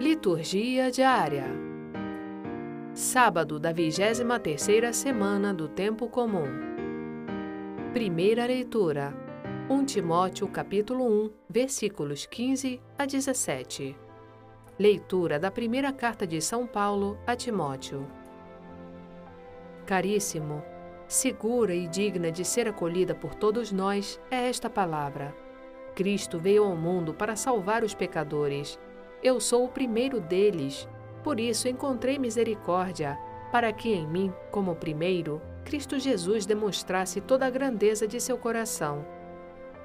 Liturgia diária. Sábado da 23ª semana do tempo comum. Primeira leitura. 1 Timóteo capítulo 1, versículos 15 a 17. Leitura da primeira carta de São Paulo a Timóteo. Caríssimo, segura e digna de ser acolhida por todos nós é esta palavra. Cristo veio ao mundo para salvar os pecadores eu sou o primeiro deles, por isso encontrei misericórdia, para que em mim, como primeiro, Cristo Jesus demonstrasse toda a grandeza de seu coração.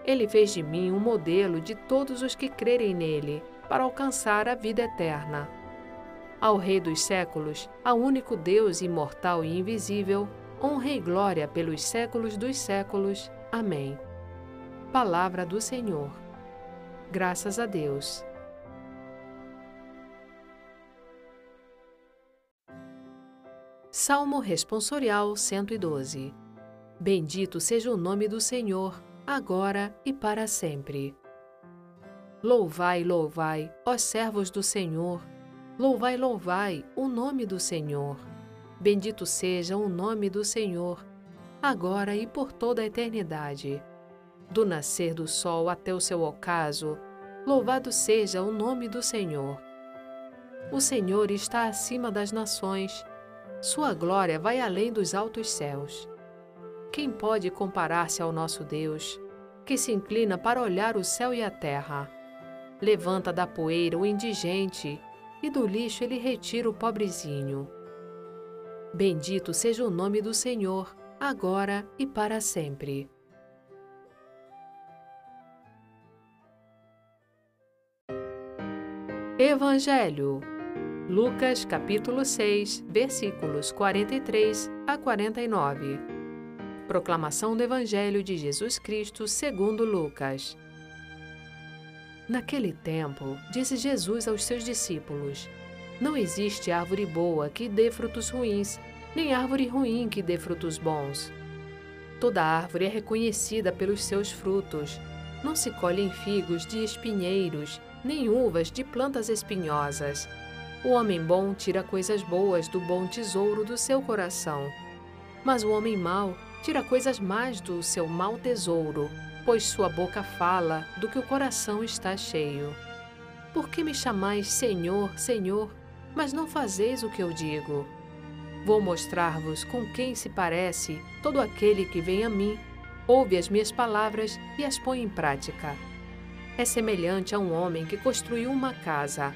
Ele fez de mim um modelo de todos os que crerem nele, para alcançar a vida eterna. Ao Rei dos séculos, ao único Deus imortal e invisível, honra e glória pelos séculos dos séculos. Amém. Palavra do Senhor. Graças a Deus. Salmo Responsorial 112 Bendito seja o nome do Senhor, agora e para sempre. Louvai, louvai, ó servos do Senhor, louvai, louvai o nome do Senhor. Bendito seja o nome do Senhor, agora e por toda a eternidade. Do nascer do sol até o seu ocaso, louvado seja o nome do Senhor. O Senhor está acima das nações, sua glória vai além dos altos céus. Quem pode comparar-se ao nosso Deus, que se inclina para olhar o céu e a terra? Levanta da poeira o indigente, e do lixo ele retira o pobrezinho. Bendito seja o nome do Senhor, agora e para sempre. Evangelho Lucas capítulo 6, versículos 43 a 49. Proclamação do Evangelho de Jesus Cristo segundo Lucas. Naquele tempo, disse Jesus aos seus discípulos: Não existe árvore boa que dê frutos ruins, nem árvore ruim que dê frutos bons. Toda árvore é reconhecida pelos seus frutos. Não se colhem figos de espinheiros, nem uvas de plantas espinhosas. O homem bom tira coisas boas do bom tesouro do seu coração. Mas o homem mau tira coisas más do seu mau tesouro, pois sua boca fala do que o coração está cheio. Por que me chamais Senhor, Senhor, mas não fazeis o que eu digo? Vou mostrar-vos com quem se parece todo aquele que vem a mim, ouve as minhas palavras e as põe em prática. É semelhante a um homem que construiu uma casa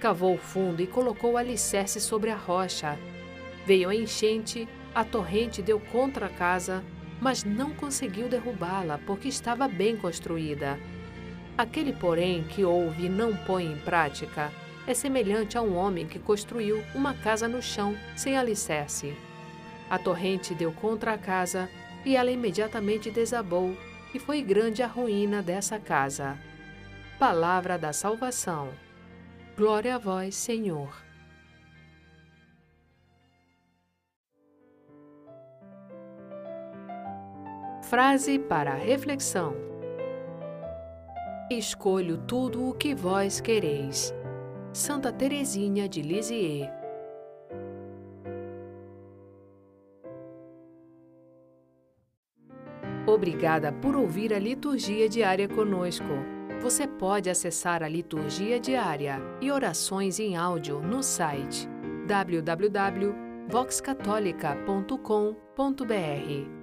Cavou fundo e colocou o alicerce sobre a rocha. Veio a enchente, a torrente deu contra a casa, mas não conseguiu derrubá-la porque estava bem construída. Aquele, porém, que ouve e não põe em prática é semelhante a um homem que construiu uma casa no chão sem alicerce. A torrente deu contra a casa e ela imediatamente desabou, e foi grande a ruína dessa casa. Palavra da Salvação. Glória a vós, Senhor. Frase para reflexão: Escolho tudo o que vós quereis. Santa Teresinha de Lisieux. Obrigada por ouvir a liturgia diária conosco. Você pode acessar a liturgia diária e orações em áudio no site www.voxcatolica.com.br.